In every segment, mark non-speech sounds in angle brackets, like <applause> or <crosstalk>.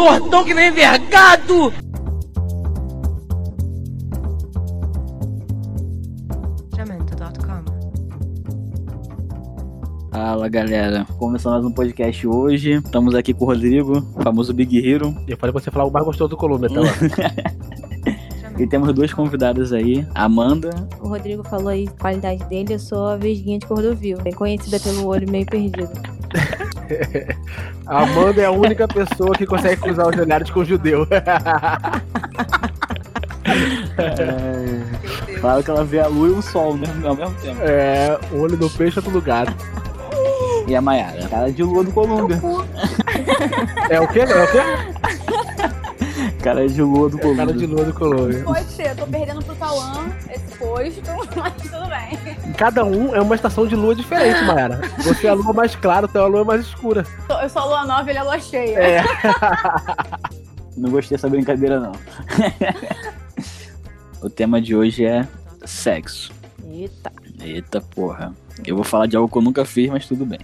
Tortão que nem vergado! Fala galera, começando mais um podcast hoje. Estamos aqui com o Rodrigo, o famoso Big Hero. Eu falei pra você falar o mais gostoso do Colômbia, tá lá. <laughs> E temos duas convidadas aí, a Amanda. O Rodrigo falou aí a qualidade dele, eu sou a vesguinha de Cordovil, bem conhecida pelo olho meio perdido. <laughs> A Amanda é a única pessoa que consegue cruzar os olhares com o judeu. Fala que ela vê a lua e o sol né, ao mesmo tempo. É, o olho do peixe é outro lugar. E a Mayara, cara de lua do Colômbia. É o quê? É o quê? Cara de lua do É cara Colômbia. de lua do Colômbia. Pode ser, eu tô perdendo pro Tauan esse posto, <laughs> mas tudo bem. Cada um é uma estação de lua diferente, Mayara. Você é a lua mais clara, tu é a lua mais escura. Eu sou a lua nova e ele é a lua cheia. É. <laughs> Não gostei dessa brincadeira, não. <laughs> o tema de hoje é sexo. Eita. Eita porra. Eu vou falar de algo que eu nunca fiz, mas tudo bem.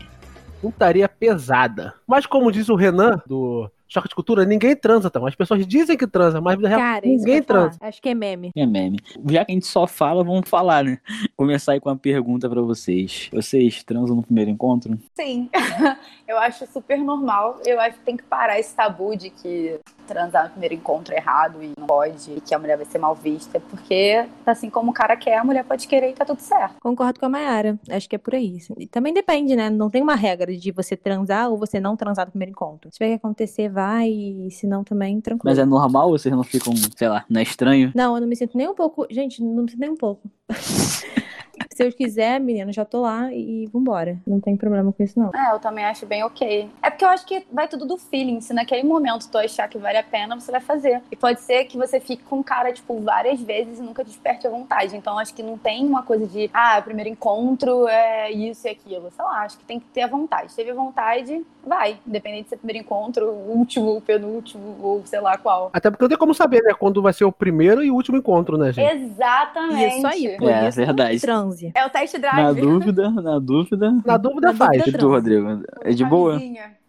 Putaria pesada. Mas como diz o Renan, do Choque de Cultura, ninguém transa, então. As pessoas dizem que transa, mas na real, ninguém falar. transa. Acho que é meme. É meme. Já que a gente só fala, vamos falar, né? Começar aí com uma pergunta pra vocês. Vocês transam no primeiro encontro? Sim, <laughs> eu acho super normal. Eu acho que tem que parar esse tabu de que transar no primeiro encontro errado e não pode, e que a mulher vai ser mal vista, porque assim como o cara quer, a mulher pode querer e tá tudo certo. Concordo com a Mayara. Acho que é por aí. E também depende, né? Não tem uma regra de você transar ou você não transar no primeiro encontro. Se tiver que acontecer, vai. E se não, também, tranquilo. Mas é normal? Vocês não ficam, sei lá, não é estranho? Não, eu não me sinto nem um pouco. Gente, não me sinto nem um pouco. <laughs> Se eu quiser, menino, já tô lá e vambora. Não tem problema com isso, não. É, eu também acho bem ok. É porque eu acho que vai tudo do feeling. Se naquele momento tu achar que vale a pena, você vai fazer. E pode ser que você fique com o cara, tipo, várias vezes e nunca desperte a vontade. Então acho que não tem uma coisa de, ah, primeiro encontro é isso e aquilo. Sei lá, acho que tem que ter a vontade. Teve a vontade, vai. Independente de ser primeiro encontro, último, penúltimo, ou sei lá qual. Até porque não tem como saber, né? Quando vai ser o primeiro e o último encontro, né, gente? Exatamente. Isso aí, por É, isso, verdade. Transe. É o test drive. Na dúvida, na dúvida. Na dúvida Na faz. dúvida E tu, Rodrigo? É de boa?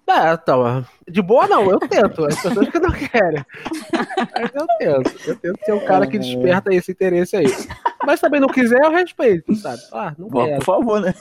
É, então, de boa não, eu tento. As pessoas que não querem. Mas eu tento. Eu tento ser um cara que desperta esse interesse aí. Mas também não quiser, eu respeito, sabe? Ah, não Pô, quero. por favor, né?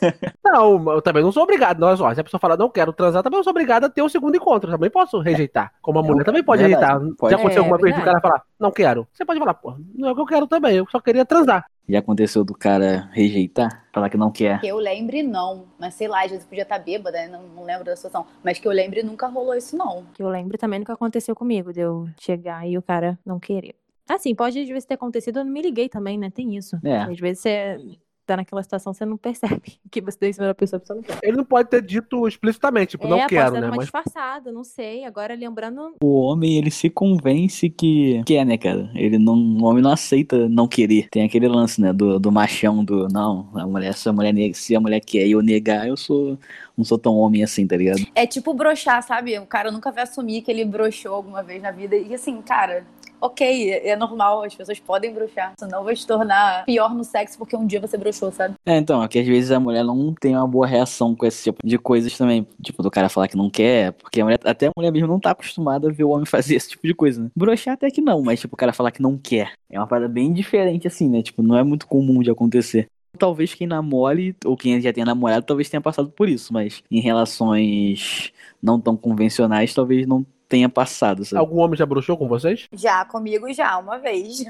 Não, eu também não sou obrigado. Não, ó, se a pessoa falar não quero transar, também não sou obrigado a ter o segundo encontro. Também posso rejeitar. Como a mulher também pode verdade, rejeitar. pode. Já aconteceu É, alguma vez do verdade. cara falar, não quero. Você pode falar, pô, não é o que eu quero também, eu só queria transar. Já aconteceu do cara rejeitar? Falar que não quer? Que eu lembre, não. Mas sei lá, às vezes podia estar bêbada, né? não, não lembro da situação. Mas que eu lembre, nunca rolou isso, não. Que eu lembro também do que aconteceu comigo, de eu chegar e o cara não querer. Assim, pode às vezes ter acontecido, eu não me liguei também, né? Tem isso. É. Às vezes você tá naquela situação, você não percebe <laughs> que você deu em cima da pessoa, a pessoa não quer. Ele não pode ter dito explicitamente, tipo, é, não quero, né? uma Mas disfarçada, não sei. Agora lembrando, O homem, ele se convence que quer, né, cara? Ele não, o homem não aceita não querer. Tem aquele lance, né, do, do machão, do, não, a mulher, se a mulher, nega- se a mulher quer e eu negar, eu sou, não sou tão homem assim, tá ligado? É tipo broxar, sabe? O cara nunca vai assumir que ele broxou alguma vez na vida. E assim, cara, ok, é normal, as pessoas podem broxar. Senão vai se tornar pior no sexo porque um dia você broxou, sabe? É, então, é que às vezes a mulher não tem uma boa reação com esse tipo de coisas também. Tipo, do cara falar que não quer, porque a mulher, até a mulher mesmo não tá acostumada a ver o homem fazer esse tipo de coisa, né? Broxar até que não, mas tipo, o cara falar que não quer. É uma parada bem diferente assim, né? Tipo, não é muito comum de acontecer. Talvez quem namore, ou quem já tenha namorado, talvez tenha passado por isso, mas em relações não tão convencionais, talvez não tenha passado, sabe? algum homem já broxou com vocês? Já, comigo já, uma vez.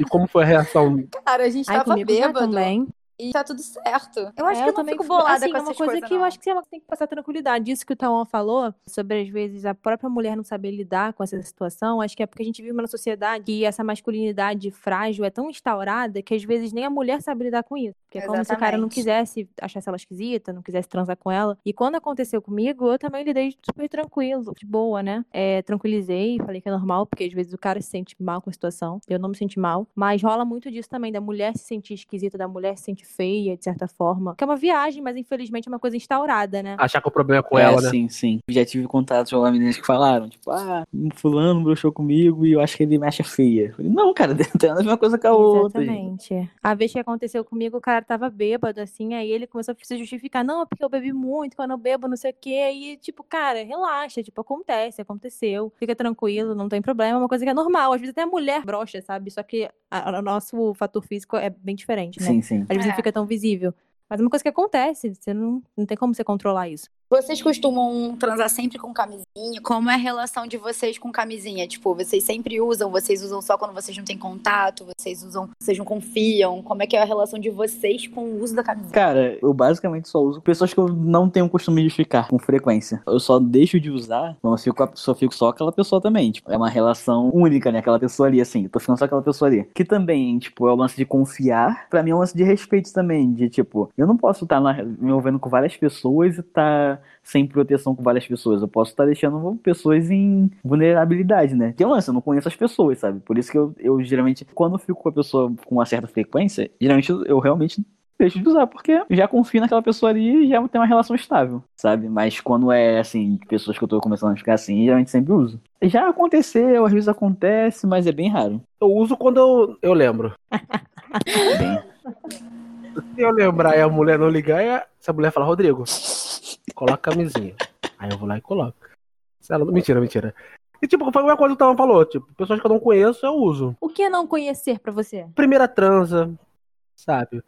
E como foi a reação? <laughs> Cara, a gente ai, tava bêbado também. E tá tudo certo. Eu acho É, que eu não também fico bolada assim, com é uma essas coisa coisas, que eu não. acho que você tem que passar tranquilidade. Isso que o Tauan falou, sobre às vezes a própria mulher não saber lidar com essa situação, acho que é porque a gente vive numa sociedade que essa masculinidade frágil é tão instaurada que às vezes nem a mulher sabe lidar com isso. Porque é como se o cara não quisesse, achasse ela esquisita, não quisesse transar com ela. E quando aconteceu comigo, eu também lidei super tranquilo, de boa, né? É, tranquilizei, falei que é normal, porque às vezes o cara se sente mal com a situação. Eu não me senti mal. Mas rola muito disso também, da mulher se sentir esquisita, da mulher se sentir que feia, de certa forma. Que é uma viagem, mas infelizmente é uma coisa instaurada, né? Achar que o problema é com é, ela, né? sim, sim. Já tive contato com meninas que falaram, tipo, ah, fulano broxou comigo e eu acho que ele me acha feia. Falei, não, cara, <laughs> tem a ver uma coisa com a outra. gente. Exatamente. A vez que aconteceu comigo, o cara tava bêbado, assim, aí ele começou a se justificar. Não, é porque eu bebi muito, quando eu bebo, não sei o quê. E, tipo, cara, relaxa, tipo, acontece, aconteceu. Fica tranquilo, não tem problema, é uma coisa que é normal. Às vezes até a mulher brocha, sabe? Só que a- a- o nosso fator físico é bem diferente, né? Sim, sim. Às vezes É. fica tão visível. Mas é uma coisa que acontece, você não, não tem como você controlar isso. Vocês costumam transar sempre com camisinha? Como é a relação de vocês com camisinha? Tipo, vocês sempre usam? Vocês usam só quando vocês não têm contato? Vocês usam, vocês não confiam? Como é que é a relação de vocês com o uso da camisinha? Cara, eu basicamente só uso pessoas que eu não tenho costume de ficar com frequência. Eu só deixo de usar quando eu fico, só fico só aquela pessoa também. Tipo, é uma relação única, né? Aquela pessoa ali, assim. Eu tô ficando só aquela pessoa ali. Que também, tipo, é o lance de confiar. Pra mim é um lance de respeito também. De, tipo, eu não posso estar me envolvendo com várias pessoas e estar sem proteção com várias pessoas. Eu posso estar deixando pessoas em vulnerabilidade, né? Tem um lance, eu não conheço as pessoas, sabe? Por isso que eu, eu geralmente, quando eu fico com a pessoa com uma certa frequência, geralmente eu, eu realmente deixo de usar, porque eu já confio naquela pessoa ali e já tem uma relação estável, sabe? Mas quando é, assim, pessoas que eu tô começando a ficar assim, geralmente sempre uso. Já aconteceu, às vezes acontece, mas é bem raro. Eu uso quando eu, eu lembro. <laughs> Bem... Se eu lembrar e a mulher não ligar, é- se a mulher falar, Rodrigo, coloca a camisinha. Aí eu vou lá e coloco. Ela... Mentira, mentira. E tipo, foi uma coisa que o Tava falou, tipo, pessoas que eu não conheço, eu uso. O que é não conhecer pra você? Primeira transa, sabe?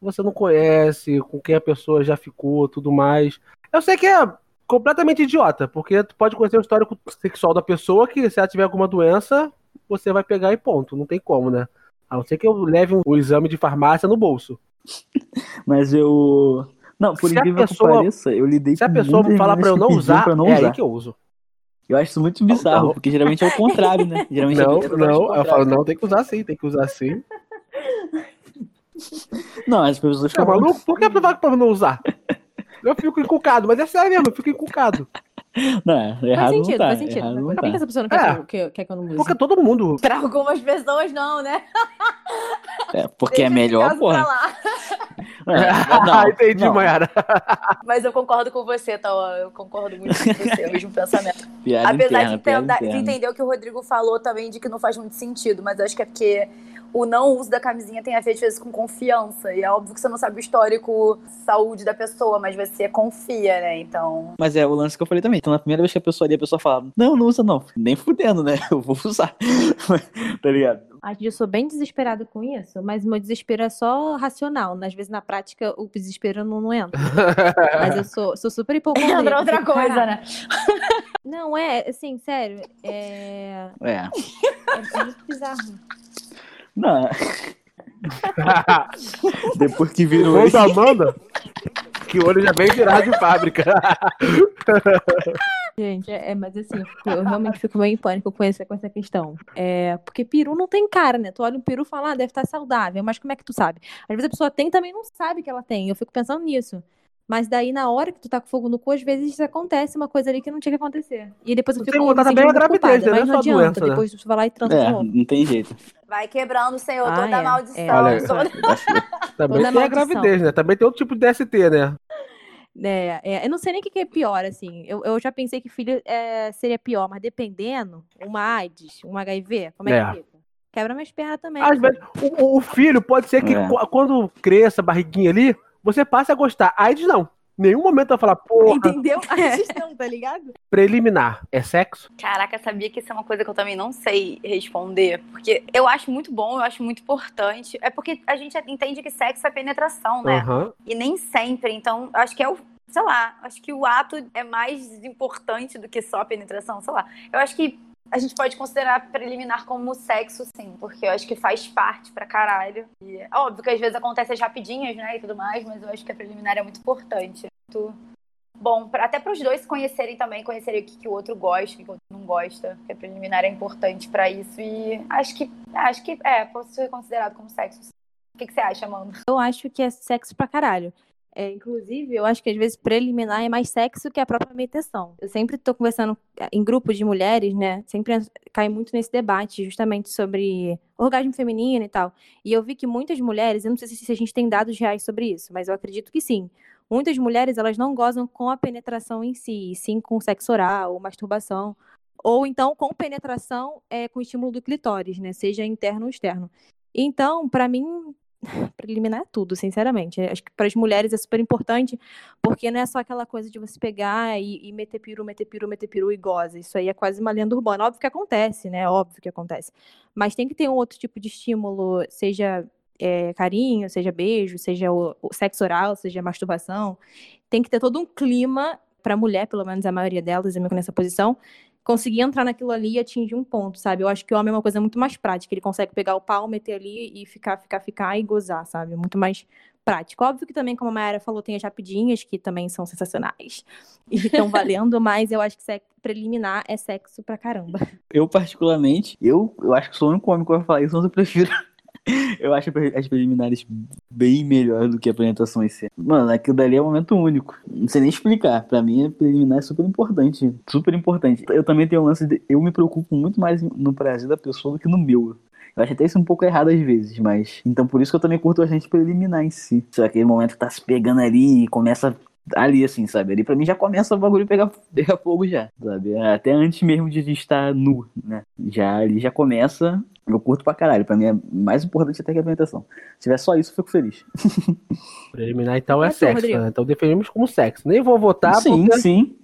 Você não conhece, com quem a pessoa já ficou, tudo mais. Eu sei que é completamente idiota, porque tu pode conhecer o histórico sexual da pessoa que se ela tiver alguma doença, você vai pegar e ponto. Não tem como, né? A não ser que eu leve um, um exame de farmácia no bolso. <laughs> Mas eu. Não, por Se a incrível pessoa- que pareça, eu lidei Se a com pessoa muitas falar pra eu não usar, pra eu não é usar. aí que eu uso. Eu acho isso muito bizarro, Não. porque geralmente é o contrário, né? <laughs> Geralmente Não, é não, eu falo, não, tem que usar sim, tem que usar sim. <laughs> Não, as pessoas Tá falam. maluco? Por que tu vai pra não usar? Eu fico encucado, mas é sério mesmo, eu fico encucado. Não, Faz errado não sentido, tá. faz sentido. Errado Mas não por que tá. que essa pessoa não quer, É. que, eu- que, eu- quer que eu não use? Porque todo mundo. Pra algumas pessoas, não, né? É, porque é Deixa esse melhor, porra. Não, <laughs> Entendi, não, Mayara. <laughs> Mas eu concordo com você, Tauan. Eu concordo muito com você, é o mesmo pensamento. <laughs> Piada Apesar interna, de, piada de entender o que o Rodrigo falou também, de que não faz muito sentido, mas eu acho que é porque o não uso da camisinha tem a ver, às vezes, com confiança. E é óbvio que você não sabe o histórico saúde da pessoa, mas você confia, né? Então. Mas é o lance que eu falei também. Então, na primeira vez que a pessoa ali, a pessoa fala, não, não usa não. Nem fudendo, né? Eu vou usar. tá ligado? Acho que eu sou bem desesperada com isso, mas meu desespero é só racional. né? Às vezes, na prática, o desespero não, não entra. <laughs> Mas eu sou, sou super hipocondríaca. <laughs> Entra outra coisa, né? <laughs> Não, é, assim, sério. É, É. é, muito bizarro. Não. Depois que virou Quando esse... a Amanda, que o olho já vem virado de fábrica. <laughs> Gente, é, é, mas assim, eu, realmente fico meio em pânico com essa, com essa questão. É, porque peru não tem cara, né? Tu olha um peru e fala, ah, deve estar saudável, mas como é que tu sabe? Às vezes a pessoa tem também não sabe que ela tem. Eu fico pensando nisso. Mas daí, na hora que tu tá com fogo no cu, às vezes acontece uma coisa ali que não tinha que acontecer. E depois eu fico contar também a gravidez, culpada, né? mas Não é adianta. doença, né? Depois tu vai lá e transa de É, não tem jeito. Vai quebrando, Senhor, Ah, toda é, maldição. é. Olha, toda- Também Toda tem a gravidez, né? Também tem outro tipo de DST, né? É, é, eu não sei nem o que, que é pior, assim. Eu, eu já pensei que filho é, seria pior, mas dependendo, uma AIDS, um HIV, como é, É. que fica? Quebra minhas pernas também. Às vezes, o, o- filho pode ser que É. qu- quando cresça a barriguinha ali, você passe a gostar. AIDS não. Nenhum momento vai falar, porra, Entendeu? AIDS <laughs> não, tá ligado? preliminar. É sexo? Caraca, sabia que isso é uma coisa que eu também não sei responder. Porque eu acho muito bom, eu acho muito importante. É porque a gente entende que sexo é penetração, né? Aham. E nem sempre. Então, acho que é o. Sei lá, acho que o ato é mais importante do que só a penetração, sei lá. Eu acho que a gente pode considerar preliminar como sexo, sim, porque eu acho que faz parte pra caralho. E é óbvio que às vezes acontece as rapidinhas, né, e tudo mais, mas eu acho que a preliminar é muito importante. Muito bom, pra, até para os dois se conhecerem também, conhecerem o que, que o outro gosta, o que, que o outro não gosta. Porque a preliminar é importante pra isso e acho que, acho que é, pode ser considerado como sexo. sim. O que, que você acha, Amanda? Eu acho que é sexo pra caralho. É, inclusive, eu acho que às vezes preliminar é mais sexo que a própria meditação. Eu sempre estou conversando eh, em grupos de mulheres, né? Sempre cai muito nesse debate, justamente sobre orgasmo feminino e tal. E eu vi que muitas mulheres, eu não sei se a gente tem dados reais sobre isso, mas eu acredito que sim. Muitas mulheres, elas não gozam com a penetração em si, sim com sexo oral ou masturbação, ou então com penetração é, com estímulo do clitóris, né? Seja interno ou externo. Então, para mim, <laughs> preliminar é tudo, sinceramente. Acho que para as mulheres é super importante, porque não é só aquela coisa de você pegar e, e meter peru, meter peru, meter peru e goza. Isso aí é quase uma lenda urbana. Óbvio que acontece, né? Óbvio que acontece. Mas tem que ter um outro tipo de estímulo, seja é, carinho, seja beijo, seja o, o sexo oral, seja masturbação. Tem que ter todo um clima para a mulher, pelo menos a maioria delas, eu me nessa posição, conseguir entrar naquilo ali e atingir um ponto, sabe? Eu acho que o homem é uma coisa muito mais prática. Ele consegue pegar o pau, meter ali e ficar, ficar, ficar e gozar, sabe? Muito mais prático. Óbvio que também, como a Mayara falou, tem as rapidinhas, que também são sensacionais <laughs> e estão valendo, mas eu acho que sexo preliminar é sexo pra caramba. Eu, particularmente, eu, eu acho que sou o único homem que vai falar isso, mas eu prefiro <laughs> eu acho as preliminares bem melhor do que a apresentação em si. Mano, aquilo dali é um momento único. Não sei nem explicar. Pra mim, a preliminar é super importante. Super importante. Eu também tenho um lance de. Eu me preocupo muito mais no prazer da pessoa do que no meu. Eu acho até isso um pouco errado às vezes, mas. Então por isso que eu também curto a gente preliminar em si. Só aquele momento que tá se pegando ali e começa ali, assim, sabe? Ali pra mim já começa o bagulho pegar, <laughs> pegar fogo já, sabe? Até antes mesmo de estar nu, né? Já ali já começa. Eu curto pra caralho. Pra mim é mais importante até que a apresentação. Se tiver só isso, eu fico feliz. Preliminar então é, é sexo, né? Então definimos como sexo. Nem vou votar. Sim, porque... sim.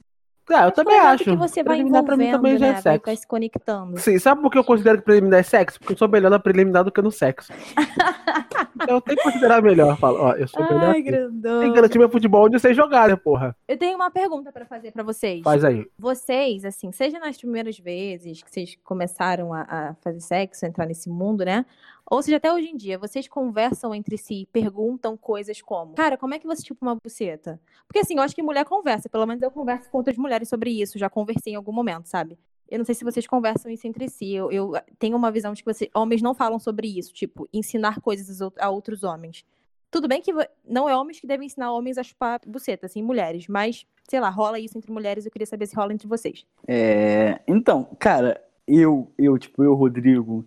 Ah, eu também acho. que você vai preliminar pra mim também já é sexo. Vai se conectando. Sim, sabe por que eu considero que preliminar é sexo? Porque eu sou melhor na preliminar do que no sexo. <laughs> então eu tenho que considerar melhor. Falo, ó, eu sou Ai, melhor. Ai, grandão. Tem que garantir meu futebol onde vocês jogarem, porra. Eu tenho uma pergunta pra fazer pra vocês. Faz aí. Vocês, assim, seja nas primeiras vezes que vocês começaram a, a fazer sexo, entrar nesse mundo, né? Ou seja, até hoje em dia, vocês conversam entre si, perguntam coisas como: Cara, como é que você chupa uma buceta? Porque assim, eu acho que mulher conversa, pelo menos eu converso com outras mulheres sobre isso, já conversei em algum momento, sabe? Eu não sei se vocês conversam isso entre si. Eu, eu tenho uma visão de que vocês, homens não falam sobre isso, tipo, ensinar coisas a outros homens. Tudo bem que não é homens que devem ensinar homens a chupar buceta, assim, mulheres, mas, sei lá, rola isso entre mulheres, eu queria saber se rola entre vocês. É. Então, cara, eu, eu, tipo, eu, Rodrigo,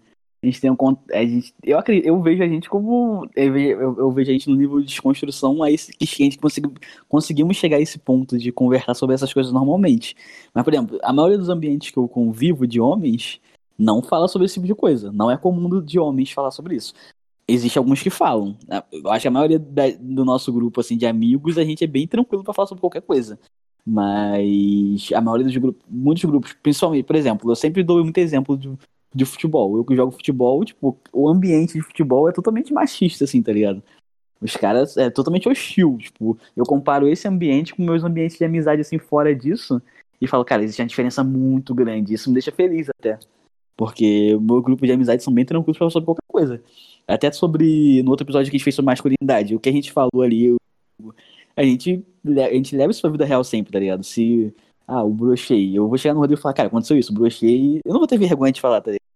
a gente tem um. A gente, eu, acredito, eu vejo a gente como. Eu vejo, eu, vejo a gente no nível de desconstrução a esse, que a gente consegui, conseguimos chegar a esse ponto de conversar sobre essas coisas normalmente. Mas, por exemplo, a maioria dos ambientes que eu convivo de homens não fala sobre esse tipo de coisa. Não é comum de homens falar sobre isso. Existem alguns que falam. Eu acho que a maioria da, do nosso grupo assim, de amigos, a gente é bem tranquilo para falar sobre qualquer coisa. Mas a maioria dos grupos, muitos grupos, principalmente, por exemplo, eu sempre dou muito exemplo de de futebol. Eu que jogo futebol, tipo, o ambiente de futebol é totalmente machista, assim, tá ligado? Os caras é totalmente hostil, tipo, eu comparo esse ambiente com meus ambientes de amizade, assim, fora disso, e falo, cara, existe uma diferença muito grande, isso me deixa feliz até. Porque o meu grupo de amizade são bem tranquilos pra falar sobre qualquer coisa. Até sobre, no outro episódio que a gente fez sobre masculinidade, o que a gente falou ali, a gente, a gente leva isso pra vida real sempre, tá ligado? Se ah, o brochei. Eu vou chegar no Rodrigo e falar, cara, aconteceu isso, brochei. Eu não vou ter vergonha de falar, tá ligado?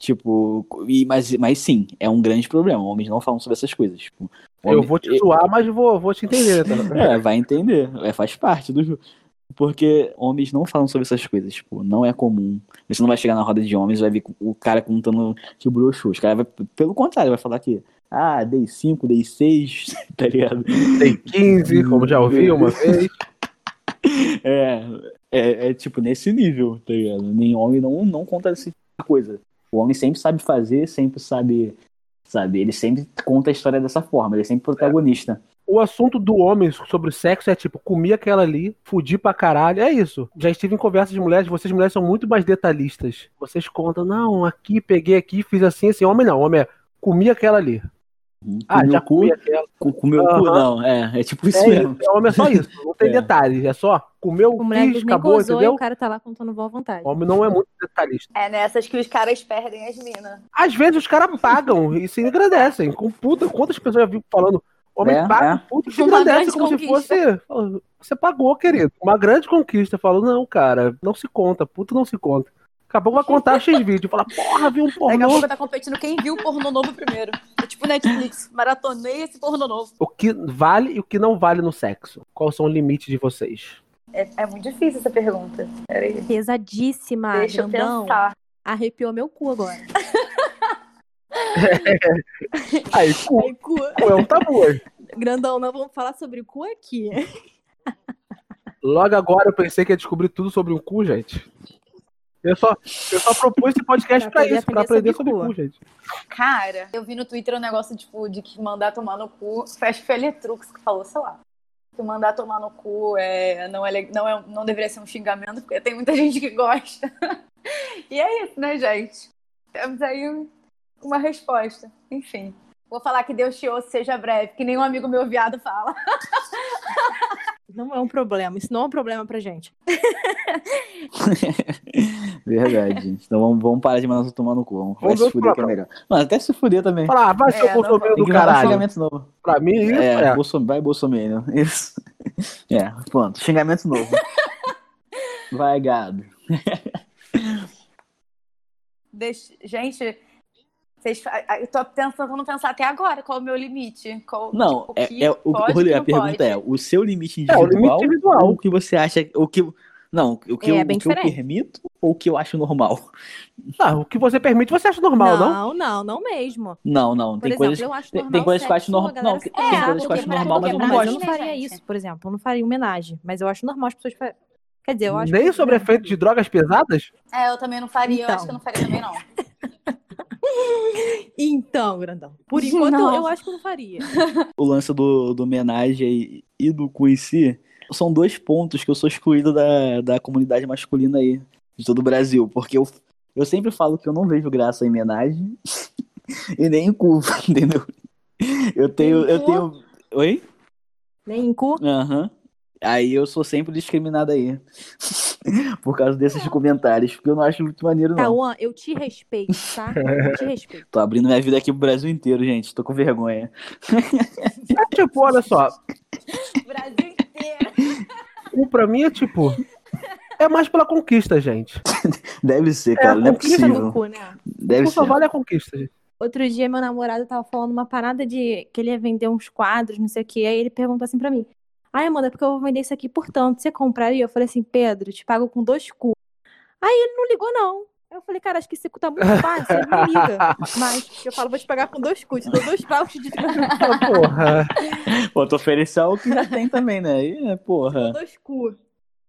Tipo, e, mas, mas sim, é um grande problema. Homens não falam sobre essas coisas. Tipo, homem, eu vou te zoar, mas vou, vou te entender. Tá? <laughs> é, vai entender. É, faz parte do jogo. Porque homens não falam sobre essas coisas, tipo, não é comum. Você não vai chegar na roda de homens e vai ver o cara contando que broxou. Os caras vai, pelo contrário, vai falar que, ah, dei 5, dei 6, <laughs> tá ligado? Dei 15, como já ouvi uma <laughs> vez. É, é, é, tipo nesse nível, tá ligado? Nem homem não, não conta essa coisa. O homem sempre sabe fazer, sempre sabe, sabe? Ele sempre conta a história dessa forma, ele é sempre protagonista. O assunto do homem sobre sexo é tipo, comi aquela ali, fudi pra caralho, é isso. Já estive em conversas de mulheres, vocês mulheres são muito mais detalhistas. Vocês contam, não, aqui, peguei aqui, fiz assim, assim. Homem não, homem é, comi aquela ali. Ah, já cu, com, comeu uhum. cu, não. É, é tipo isso é, mesmo. É, homem é só <laughs> isso, não tem é. detalhes, é só comeu, o quis, acabou, gozou, entendeu? E o cara tá lá contando boa vontade. Homem não é muito detalhista. É nessas que os caras perdem as minas. Às vezes os caras pagam e se agradecem. Com puta, quantas pessoas já vi falando, homem é, paga, é. puta, se agradece como conquista. se fosse... Você pagou, querido. Uma grande conquista. Falou, não, cara, não se conta, puta não se conta. Daqui a vai contar X <laughs> vídeo. Fala, porra, viu um pornô. Daqui a pouco tá competindo quem viu o pornô novo primeiro. É tipo Netflix, maratonei esse pornô novo. O que vale e o que não vale no sexo? Quais são os limites de vocês? É, é muito difícil essa pergunta. Peraí. Pesadíssima, Deixa grandão. eu pensar. Arrepiou meu cu agora. <laughs> Aí, cu, Ai, cu. cu é um tabu. Grandão, não vamos falar sobre cu aqui. Logo agora eu pensei que ia descobrir tudo sobre o cu, gente. Eu só, eu só propus esse podcast Pra pra aprender isso, pra aprender sobre sobre o cu. cu, gente. Cara, eu vi no Twitter um negócio, tipo, de que mandar tomar no cu. Acho que foi a Letrux que falou, sei lá. Que mandar tomar no cu é, não, é, não, é, não deveria ser um xingamento, porque tem muita <laughs> gente que gosta. e é isso, né, gente? Temos aí uma resposta. Enfim. Vou falar que Deus te ouça, seja breve, que nenhum amigo meu viado fala. <laughs> Não é um problema, isso não é um problema pra gente. <laughs> Verdade, gente. Então vamos, vamos parar de mandar você tomar no cu. Vamos, vai Vamos se fuder que é melhor. Mano, até se fuder também. Fala, ah, vai ser É, o Bolsonaro do caralho. xingamento novo. Pra mim, isso É, é. Bolson- vai Bolsonaro. Isso. <laughs> É, pronto. Xingamento novo. <laughs> Vai, gado. Deixa- gente, vocês, eu tô tentando pensar até agora qual é o meu limite. Qual, Não, tipo, é, que é, o, pode, a não pergunta pode. é: o seu limite É, o individual, limite individual. o que você acha. O que, não, o que, É, eu, bem o que eu permito ou o que eu acho normal? Ah, o que você permite, você acha normal, não? não, não, não mesmo. Não, não. Por tem exemplo, coisas. eu acho tem- normal tem coisas que eu acho normal- não, tem coisas que eu acho normal, mas eu não gosto. eu não faria Gente. isso, por exemplo. Eu não faria homenagem, mas eu acho normal as pessoas Quer dizer, eu acho Nem sobre efeito de drogas pesadas? É, eu também não faria, eu Então. acho que eu não faria também, não. <laughs> Então, grandão. Por enquanto, Não. eu acho que eu não faria. o lance do, do homenagem e, e do cu em si são dois pontos que eu sou excluído da, da comunidade masculina aí, de todo o Brasil. Porque eu, eu sempre falo que eu não vejo graça em homenagem <laughs> e nem em cu, <laughs> entendeu? Eu tenho. Nem Eu cu? tenho. Oi? Nem em cu. Aham. Aí eu sou sempre discriminado aí. <laughs> Por causa desses comentários. Porque eu não acho muito maneiro, não. Cauã, eu te respeito, tá? Eu te respeito. <laughs> Tô abrindo minha vida aqui pro Brasil inteiro, gente. Tô com vergonha. É tipo, olha só, <laughs> Brasil inteiro. o pra mim é tipo. É mais pela conquista, gente. Deve ser, cara. não é conquista Fica no possível. cu, né? Deve Só ser. vale a conquista, gente. Outro dia, meu namorado tava falando uma parada de que ele ia vender uns quadros, não sei o quê. Aí ele perguntou assim pra mim: Ai, Amanda, porque eu vou vender isso aqui por tanto. Você compraria? Eu falei assim: Pedro, te pago com dois cu. Aí ele não ligou, não. Eu falei, cara, acho que esse cu tá muito fácil, ele não liga. Mas eu falo, vou te pagar com dois cu, te dou dois vouchers de Ah, <laughs> porra. Pô, tu oferecer o que já tem também, né? Aí, é, porra. dois cu.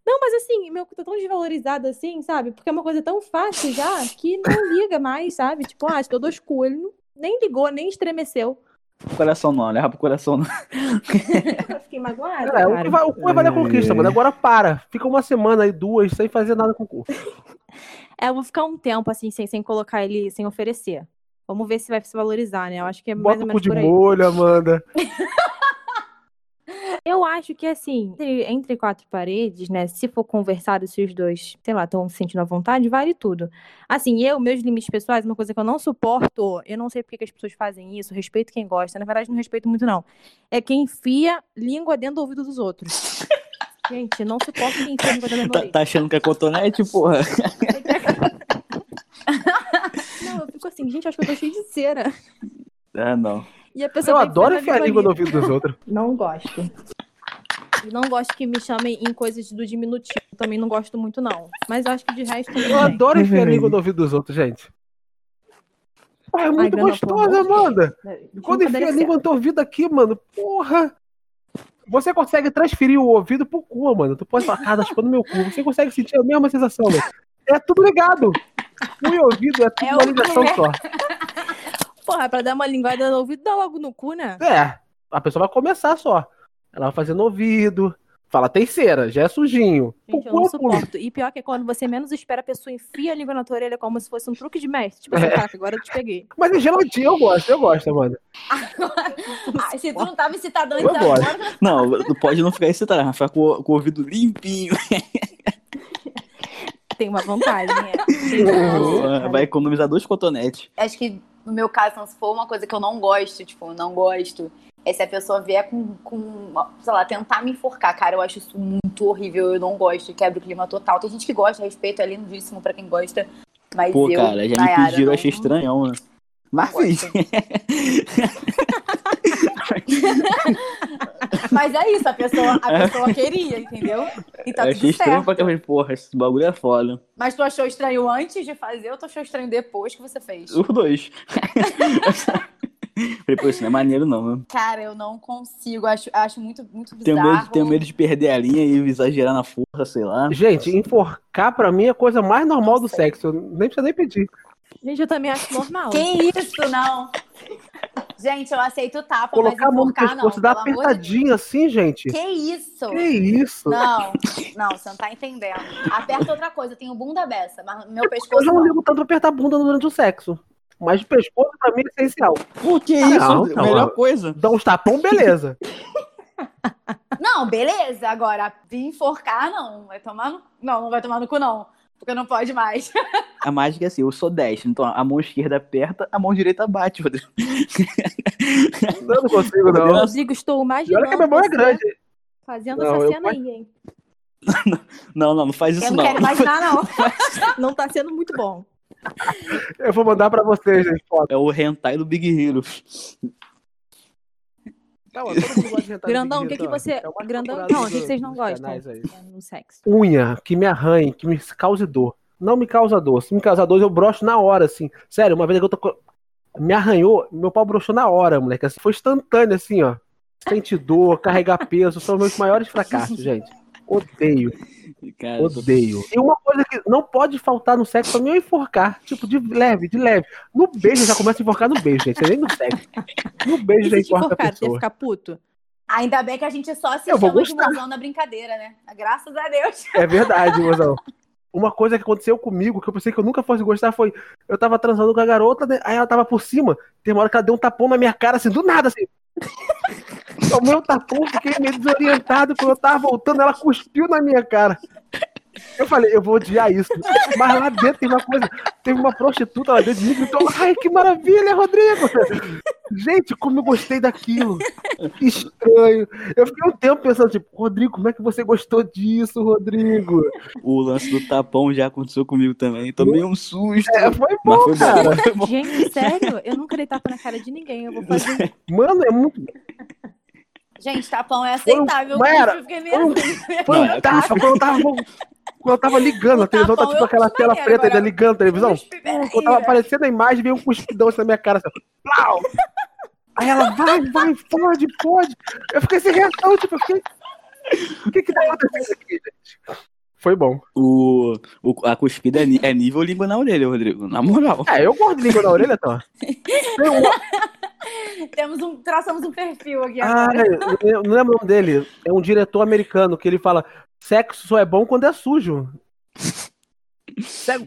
Não, mas assim, meu cu tá tão desvalorizado assim, sabe? Porque é uma coisa tão fácil já que não liga mais, sabe? Tipo, ah, te dou dois cu. Ele não, nem ligou, nem estremeceu. Coração não, leva pro coração não. Eu <laughs> fiquei magoada, É, o, cara. que vai, o cu vai valer a conquista, mano. Agora para. Fica uma semana aí, duas, sem fazer nada com o cu. É, eu vou ficar um tempo assim, sem, sem colocar ele, sem oferecer. Vamos ver se vai se valorizar, né? Eu acho que é mais Bota ou o cu menos de por aí. molho, Amanda. <laughs> Eu acho que assim, entre, entre quatro paredes, né? Se for conversado, se os dois, sei lá, estão se sentindo à vontade, vale tudo. Assim, eu, meus limites pessoais, uma coisa que eu não suporto, eu não sei porque que as pessoas fazem isso, respeito quem gosta. Na verdade, não respeito muito, não. É quem enfia língua dentro do ouvido dos outros. <laughs> Gente, não suporto quem enfia língua dentro do Tá, ouvido. tá achando que é cotonete, porra? <laughs> Não, eu fico assim, gente, acho que eu tô cheio de cera. Ah, não. E a pessoa Eu tá adoro enfiar a língua no ouvido dos outros. <laughs> Não gosto. Não gosto que me chamem em coisas do diminutivo. Também não gosto muito, não. Mas acho que de resto também. Eu adoro enfiar a língua no ouvido dos outros, gente. Pô, é muito Ai, de Amanda. Não Quando enfia a língua no teu ouvido aqui, mano, porra. Você consegue transferir o ouvido pro cu, mano. Tu pode falar, cara, chupando meu cu. Você consegue sentir a mesma sensação, mano. É tudo ligado. Cu e ouvido é tudo É uma o ligação só. Porra, pra dar uma linguada no ouvido, dá logo no cu, né? É, a pessoa vai começar só. Ela vai fazendo ouvido. Fala, tem cera, já é sujinho. Gente, eu não é suporto. E pior que é quando você menos espera, a pessoa enfia a língua na tua orelha como se fosse um truque de mestre. Tipo assim, caraca, agora eu te peguei. Mas é geladinho, eu gosto, eu gosto, Amanda. Ah, se tu não tava excitado antes, Eu gosto. agora Não, tu pode não ficar excitado, ficar com, com o ouvido limpinho. <laughs> Tem uma vantagem, é. <laughs> Vai economizar dois cotonetes. acho que no meu caso, então, se for uma coisa que eu não gosto, tipo, não gosto, é se a pessoa vier com, com, sei lá, tentar me enforcar. Cara, eu acho isso muito horrível, eu não gosto, quebra o clima total. Tem gente que gosta, respeito, é lindíssimo pra quem gosta. Mas Pô, eu, cara, já me pediram, eu não- achei estranhão, né? Mas fiz. <laughs> <laughs> Mas é isso, a pessoa, a pessoa queria, entendeu? E tá eu tudo achei estranho certo. pra caramba. Porra, esse bagulho é foda. Mas tu achou estranho antes de fazer ou tu achou estranho depois que você fez? Os dois. <laughs> Falei, pô, isso não é maneiro, não. né? Cara, eu não consigo. Acho, acho muito, muito Tenho bizarro. medo, tenho medo de perder a linha e exagerar na força, sei lá. Gente, enforcar pra mim é a coisa mais normal do sexo. Eu Nem precisa nem pedir. Gente, eu também acho normal. Que isso, não? Gente, eu aceito tapa, Colocar mas enforcar não. pescoço, dar pelo amor de apertadinha assim, gente. Que isso? Que isso? Não, não, você não tá entendendo. Aperta outra coisa, eu tenho bunda beça, mas meu Eu pescoço já não não. ligo tanto pra apertar a bunda durante o sexo. Mas o pescoço pra mim é essencial. Pô, que Não, isso? não, Melhor ó. coisa. Dá uns tapão, beleza. <laughs> Não, beleza. Agora, vir enforcar, não. Vai tomar no... Não, não vai tomar no cu, não. Porque não pode mais. <laughs> A mágica é assim, eu sou destro, então a mão esquerda aperta, a mão direita bate, Rodrigo. Eu não consigo, não. Rodrigo, estou E imaginando olha que a minha mão é grande. fazendo Não, essa eu cena aí, hein? Não, não, não faz Eu isso não não. quero imaginar, não. Não tá sendo muito bom. Eu vou mandar pra vocês, gente. Foto. É o hentai do Big Hero. Do Grandão, o que, que Hero, você. é Grandão, não, o que, vocês não gostam no sexo? Unha que me arranhe, que me cause dor. Não me causa dor. Se me causar dor, eu broxo na hora, assim. Sério, uma vez que eu tô. Me arranhou, meu pau broxou na hora, moleque. Assim, foi instantâneo, assim, ó. Sente dor, carregar peso, são os meus maiores fracassos, gente. Odeio, Cara, odeio. E uma coisa que não pode faltar no sexo também é enforcar. Tipo, de leve, de leve. No beijo, eu já começa a enforcar no beijo, gente. Nem no sexo. No beijo já enforca a pessoa. ficar puto? Ainda bem que a gente só se Eu chama de mozão na brincadeira, né? Graças a Deus. É verdade, mozão. Uma coisa que aconteceu comigo, que eu pensei que eu nunca fosse gostar, foi. Eu tava transando com a garota, né? aí ela tava por cima. Tem uma hora que ela deu um tapão na minha cara, assim, do nada, assim. <laughs> Tomei um tapão, fiquei meio desorientado. Quando eu tava voltando, ela cuspiu na minha cara. Eu falei, eu vou odiar isso. Mas lá dentro tem uma coisa. Teve uma prostituta lá dentro de mim gritou: Ai, que maravilha, Rodrigo! Gente, como eu gostei daquilo. Que estranho. Eu fiquei um tempo pensando, tipo, Rodrigo, como é que você gostou disso, Rodrigo? O lance do tapão já aconteceu comigo também. Tomei um susto. É, foi mas bom, foi cara. bom. Foi bom. Gente, sério? Eu nunca dei tapa na cara de ninguém. Eu vou fazer. Mano, é muito. Gente, tapão é Foi um- aceitável. Eu fiquei meio foi um- assim. Foi Não, um é tapa quando eu tava. Quando eu tava ligando, a televisão tá tipo eu aquela tela preta ainda ligando a televisão. Quando tava aparecendo a imagem, veio um cuspidão assim na minha cara. Assim, plau! Aí ela, vai, vai, pode, pode. Eu fiquei sem reação, tipo, eu fiquei. O que que tá acontecendo aqui, gente? Foi bom. O, o- a cuspida é, é nível língua na orelha, Rodrigo. Na moral. É, eu gosto de língua na orelha, tá? Tem um- <laughs> Temos um, traçamos um perfil aqui Ah, agora. eu não lembro o nome dele. É um diretor americano que ele fala: sexo só é bom quando é sujo.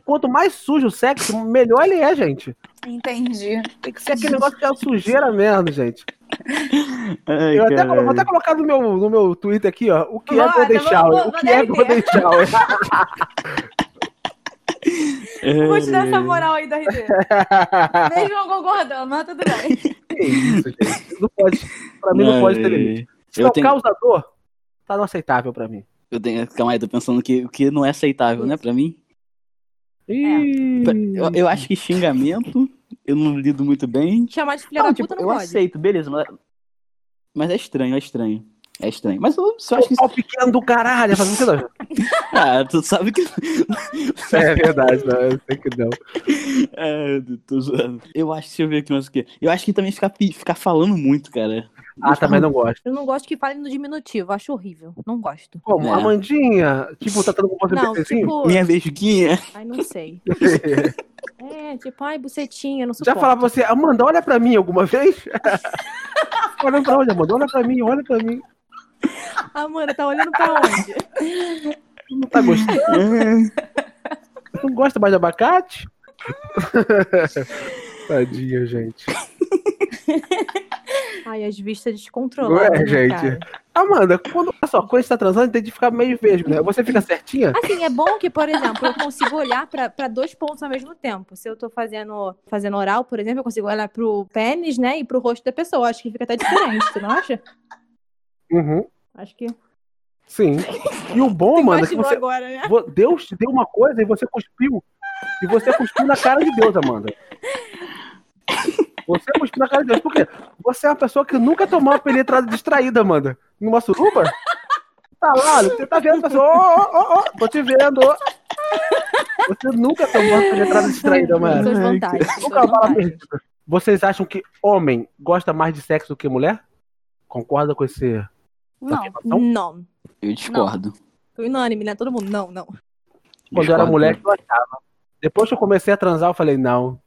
Quanto mais sujo o sexo, melhor ele é, gente. Entendi. Tem que ser aquele negócio que é sujeira mesmo, gente. Ai, Eu até, vou até colocar no meu, no meu Twitter aqui, ó. O que é Golden Shower? vamos O que é Golden Shower? Vou te dar essa moral aí da RD. Mesmo não concordando, mas tudo bem. que isso, gente. Não pode, pra mim não pode ter limite. Se Eu não tenho, causa dor, tá não aceitável pra mim. Eu tenho. Calma aí, tô pensando que o que não é aceitável, né, pra mim? Ih, Eu, eu acho que xingamento, eu não lido muito bem. Chamar de filha Não, da tipo, puta eu não pode. aceito, beleza, mas, mas é estranho, é estranho. É estranho. Mas eu só acho que. o pequeno do caralho. Faz muito não. <laughs> Ah, tu sabe que. É verdade, não. Eu sei que não. É, tô zoando. Eu acho, deixa eu ver aqui mais o que. Eu acho que também ficar, ficar falando muito, cara. Ah, também não gosto. Eu não gosto que falem no diminutivo, acho horrível. Não gosto. Como? É. Amandinha? Tipo, tá com você Não, PCzinho? tipo. Minha vejuguinha. Ai, não sei. <laughs> É, tipo, ai, bucetinha, não Já suporto. falava pra você, Amanda, olha pra mim alguma vez? <laughs> olha pra onde, Amanda? Olha pra mim, olha pra mim. Amanda, tá olhando pra onde? Não tá gostando? <laughs> Não gosta mais de abacate? Tadinha, gente. <laughs> Ai, as vistas descontroladas, é, né, gente? cara? Amanda, quando, olha só, quando você tá transando, tem de ficar meio vesgo, né? Você fica certinha? Assim, é bom que, por exemplo, eu consigo olhar pra, pra dois pontos ao mesmo tempo. Se eu tô fazendo, fazendo oral, por exemplo, eu consigo olhar pro pênis, né, e pro rosto da pessoa. Acho que fica até diferente, tu não acha? Uhum, Acho que. sim. E o bom, <laughs> Amanda, é que você, agora, né? Deus te deu uma coisa e você cuspiu. E você cuspiu na cara de Deus, Amanda. Você cuspiu na cara de Deus. Por quê? Você é uma pessoa que nunca tomou uma penetrada distraída, Amanda. Numa suruba? Tá lá, você tá vendo a pessoa. Ô, ô, ô, tô te vendo. Você nunca tomou uma penetrada distraída, Amanda. Nunca bala perdida. Vocês acham que homem gosta mais de sexo do que mulher? Concorda com esse. Não. Não. Eu discordo. Foi unânime, né? Todo mundo, não, não. Quando eu era mulher, eu achava. Depois que eu comecei a transar, eu falei, não.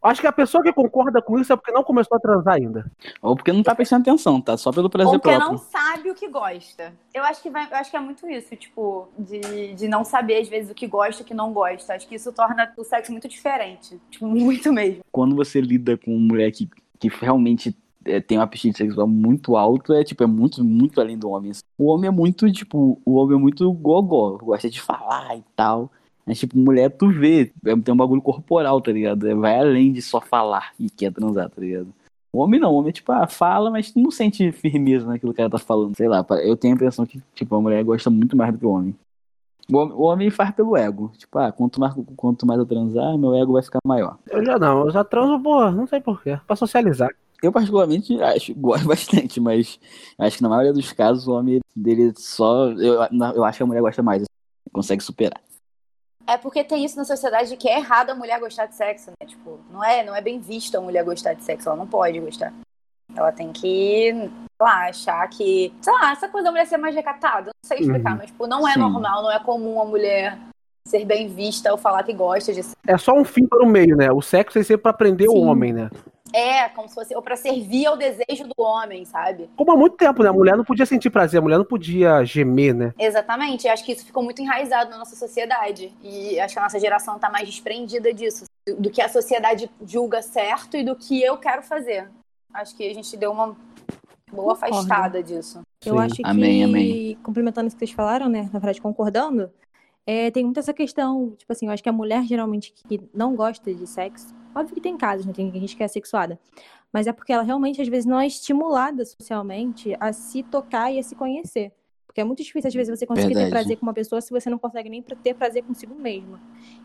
Acho que a pessoa que concorda com isso é porque não começou a transar ainda. Ou porque não tá prestando atenção, tá? Só pelo prazer Ou porque próprio. não sabe o que gosta. Eu acho que, vai, eu acho que é muito isso, tipo, de, de não saber, às vezes, o que gosta e o que não gosta. Acho que isso torna o sexo muito diferente. Tipo, <laughs> muito mesmo. Quando você lida com uma mulher que, que realmente é, tem um apetite sexual muito alto, é tipo, é muito, muito além do homem. O homem é muito, tipo, o homem é muito gogó, gosta de falar e tal. Mas, tipo, mulher, tu vê, é, tem um bagulho corporal, tá ligado? É, vai além de só falar e quer transar, tá ligado? O homem não, o homem, tipo, ah, fala, mas tu não sente firmeza naquilo que ela tá falando. Sei lá, eu tenho a impressão que, tipo, a mulher gosta muito mais do que o homem. O homem faz pelo ego. Tipo, ah, quanto mais, quanto mais eu transar, meu ego vai ficar maior. Eu já não, eu já transo, pô, não sei porquê. Pra socializar. Eu, particularmente, acho, <laughs> gosto bastante, mas acho que na maioria dos casos o homem dele só. Eu, eu acho que a mulher gosta mais, consegue superar. É porque tem isso na sociedade que é errado a mulher gostar de sexo, né? Tipo, não é, não é bem visto a mulher gostar de sexo, ela não pode gostar. Ela tem que, sei lá, achar que. Sei lá, essa coisa da mulher ser mais recatada, não sei explicar, uhum. mas tipo, não é Sim. normal, não é comum a mulher ser bem vista ou falar que gosta de sexo. É só um fim para o meio, né? O sexo é ser para prender Sim. o homem, né? É, como se fosse. Ou pra servir ao desejo do homem, sabe? Como há muito tempo, né? A mulher não podia sentir prazer, a mulher não podia gemer, né? Exatamente. acho que isso ficou muito enraizado na nossa sociedade. E acho que a nossa geração tá mais desprendida disso. Do que a sociedade julga certo e do que eu quero fazer. Acho que a gente deu uma boa afastada disso. Eu Sim. acho que, amém, amém. complementando isso que vocês falaram, né? Na verdade, concordando, é, tem muito essa questão, tipo assim, eu acho que a mulher geralmente que não gosta de sexo, Óbvio que tem casos, né? Tem gente que é sexuada. Mas é porque ela realmente, às vezes, não é estimulada socialmente a se tocar e a se conhecer. Porque é muito difícil, às vezes, você conseguir Verdade. ter prazer com uma pessoa se você não consegue nem ter prazer consigo mesma.